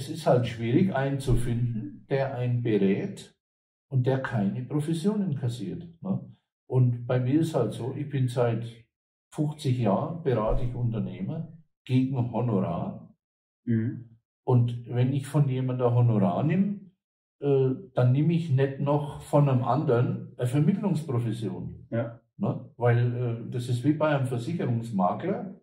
es ist halt schwierig, einen zu finden, der einen berät und der keine Provisionen kassiert. Ne? Und bei mir ist halt so, ich bin seit 50 Jahren berate ich Unternehmer gegen Honorar. Mhm. Und wenn ich von jemandem Honorar nehme, äh, dann nehme ich nicht noch von einem anderen eine Vermittlungsprovision. Ja. Ne? Weil äh, das ist wie bei einem Versicherungsmakler.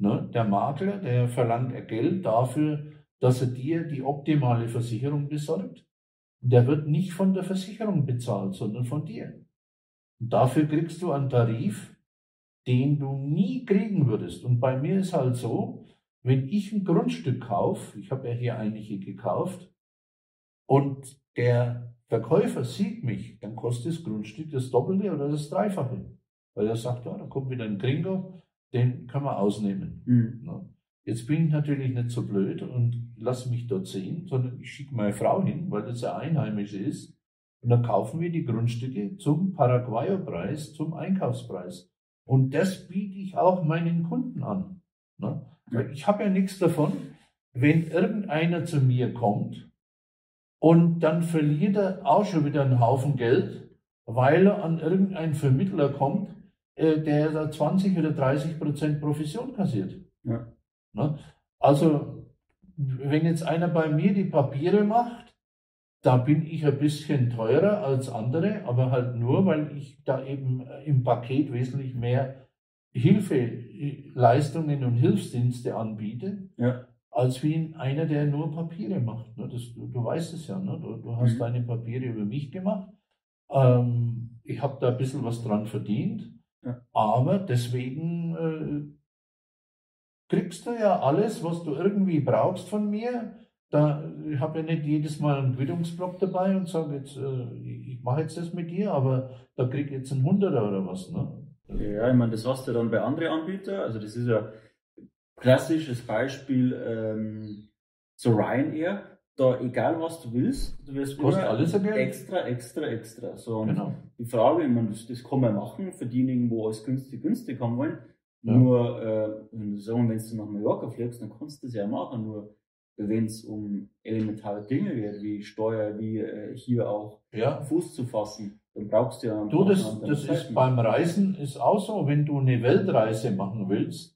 Ne? Der Makler, der verlangt Geld dafür, dass er dir die optimale Versicherung besorgt. Und der wird nicht von der Versicherung bezahlt, sondern von dir. Und dafür kriegst du einen Tarif, den du nie kriegen würdest. Und bei mir ist halt so, wenn ich ein Grundstück kaufe, ich habe ja hier einige gekauft, und der Verkäufer sieht mich, dann kostet das Grundstück das Doppelte oder das Dreifache. Weil er sagt, ja, da kommt wieder ein Gringo, den können wir ausnehmen. Mhm. Jetzt bin ich natürlich nicht so blöd und lasse mich dort sehen, sondern ich schicke meine Frau hin, weil das ja Einheimische ist. Und dann kaufen wir die Grundstücke zum Paraguayo-Preis, zum Einkaufspreis. Und das biete ich auch meinen Kunden an. Ne? Weil ich habe ja nichts davon, wenn irgendeiner zu mir kommt und dann verliert er auch schon wieder einen Haufen Geld, weil er an irgendeinen Vermittler kommt, äh, der da 20 oder 30 Prozent Provision kassiert. Ja. Ne? Also, wenn jetzt einer bei mir die Papiere macht, da bin ich ein bisschen teurer als andere, aber halt nur, weil ich da eben im Paket wesentlich mehr Hilfeleistungen und Hilfsdienste anbiete, ja. als wie einer, der nur Papiere macht. Ne? Das, du, du weißt es ja, ne? du, du hast mhm. deine Papiere über mich gemacht. Ähm, ich habe da ein bisschen was dran verdient, ja. aber deswegen äh, kriegst du ja alles, was du irgendwie brauchst von mir. Da, ich habe ja nicht jedes Mal einen Quittungsblock dabei und sage jetzt, äh, ich mache jetzt das mit dir, aber da krieg ich jetzt einen Hunderter oder was. Ne? Ja, ich meine, das hast du dann bei anderen Anbietern. Also das ist ja klassisches Beispiel ähm, so Ryanair. Da egal was du willst, du wirst Kostet alles extra, extra, extra. So, genau. die Frage, ich meine, das, das kann man machen für diejenigen, wo alles günstig, günstig haben wollen. Ja. Nur, äh, wenn du nach Mallorca fliegst, dann kannst du das ja machen. Nur, wenn es um elementare Dinge geht, wie Steuer, wie äh, hier auch ja. Fuß zu fassen, dann brauchst du ja. Du, das, das ist beim Reisen ist auch so, wenn du eine Weltreise machen willst,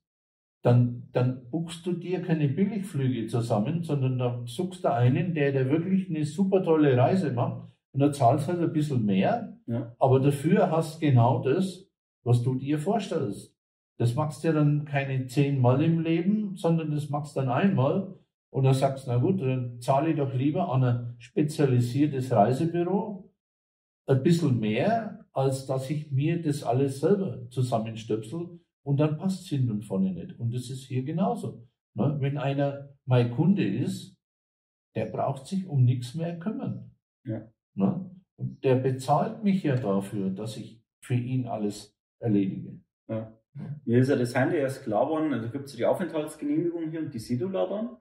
dann, dann buchst du dir keine Billigflüge zusammen, sondern dann suchst du einen, der, der wirklich eine super tolle Reise macht und da zahlst halt ein bisschen mehr, ja. aber dafür hast genau das, was du dir vorstellst. Das machst du ja dann keine zehnmal im Leben, sondern das machst du dann einmal. Und dann sagst du, na gut, dann zahle ich doch lieber an ein spezialisiertes Reisebüro ein bisschen mehr, als dass ich mir das alles selber zusammenstöpsel und dann passt es hinten und vorne nicht. Und das ist hier genauso. Ne? Wenn einer mein Kunde ist, der braucht sich um nichts mehr kümmern. Ja. Ne? Und der bezahlt mich ja dafür, dass ich für ihn alles erledige. Ja. Mir ist ja das Handy erst klar geworden, also gibt es die Aufenthaltsgenehmigung hier und die Sedula dann.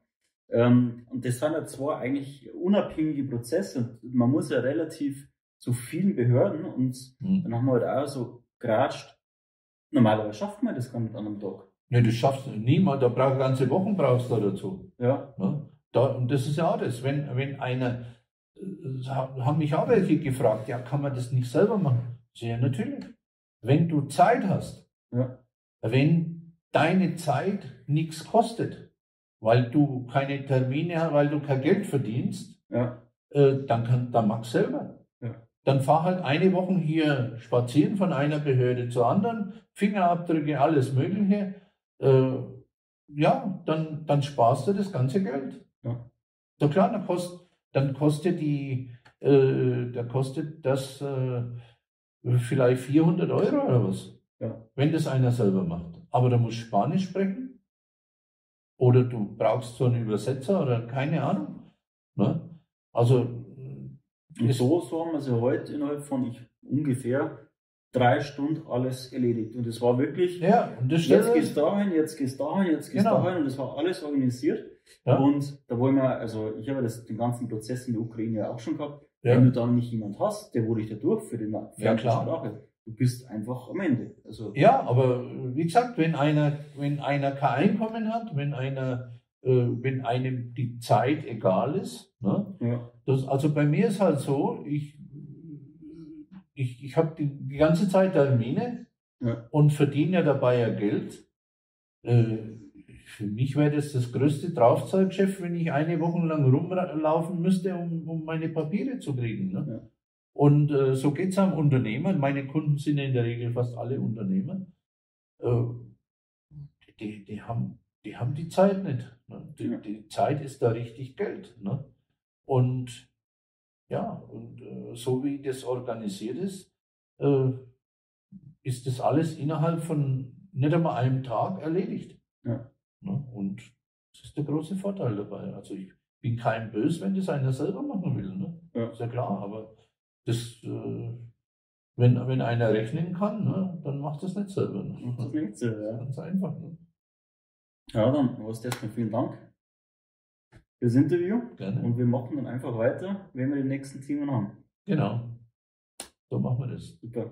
Ähm, und das sind ja zwei eigentlich unabhängige Prozesse und man muss ja relativ zu vielen Behörden und mhm. dann haben wir halt auch so geratscht. Normalerweise schafft man das gar nicht an einem Tag. Nee, das schaffst du niemals. Da brauchst ganze Wochen brauchst du dazu. Ja. Ne? Da, und das ist ja auch das. Wenn, wenn einer, äh, haben mich auch welche gefragt, ja, kann man das nicht selber machen? Ja, natürlich. Wenn du Zeit hast, ja. Wenn deine Zeit nichts kostet, weil du keine Termine hast, weil du kein Geld verdienst, ja. äh, dann, kann, dann mach selber. Ja. Dann fahr halt eine Woche hier spazieren von einer Behörde zur anderen, Fingerabdrücke, alles Mögliche. Äh, ja, dann, dann sparst du das ganze Geld. Ja. So klar, dann kostet, dann kostet die, äh, da kostet das äh, vielleicht 400 Euro oder was. Ja. Wenn das einer selber macht. Aber da muss Spanisch sprechen. Oder du brauchst so einen Übersetzer oder keine Ahnung. Ne? Also. Und so, so haben wir sie heute innerhalb von ich, ungefähr drei Stunden alles erledigt. Und es war wirklich, ja, jetzt gehst du dahin, jetzt gehst du dahin, jetzt gehst du genau. dahin. Und es war alles organisiert. Ja. Und da wollen wir, also ich habe das, den ganzen Prozess in der Ukraine ja auch schon gehabt. Ja. Wenn du dann nicht jemand hast, der wo dich da durchführt in der ja, klar. Sprache, du bist einfach am Ende. Also ja, aber wie gesagt, wenn einer, wenn einer kein Einkommen hat, wenn einer äh, wenn einem die Zeit egal ist. Ne? Ja. Das, also bei mir ist halt so, ich, ich, ich habe die, die ganze Zeit Termine ja. und verdiene ja dabei ja Geld. Äh, für mich wäre das das größte Draufzahlgeschäft, wenn ich eine Woche lang rumlaufen müsste, um, um meine Papiere zu kriegen. Ne? Ja. Und äh, so geht es am Unternehmer. Meine Kunden sind ja in der Regel fast alle Unternehmer. Äh, die, die, haben, die haben die Zeit nicht. Ne? Die, ja. die, Zeit ist da richtig Geld. Ne? Und ja, und äh, so wie das organisiert ist, äh, ist das alles innerhalb von nicht einmal einem Tag erledigt. Ja. Ne? Und das ist der große Vorteil dabei. Also ich bin kein Bös, wenn das einer selber machen will. Ne? Ja. Ist ja klar, aber das, äh, wenn, wenn einer rechnen kann, ne, dann macht das nicht selber. Ne? Das nicht selber, ja. Ganz einfach. Ne? Ja, dann was erstmal vielen Dank fürs Interview. Gerne. Und wir machen dann einfach weiter, wenn wir die nächsten Themen haben. Genau. So machen wir das. Super.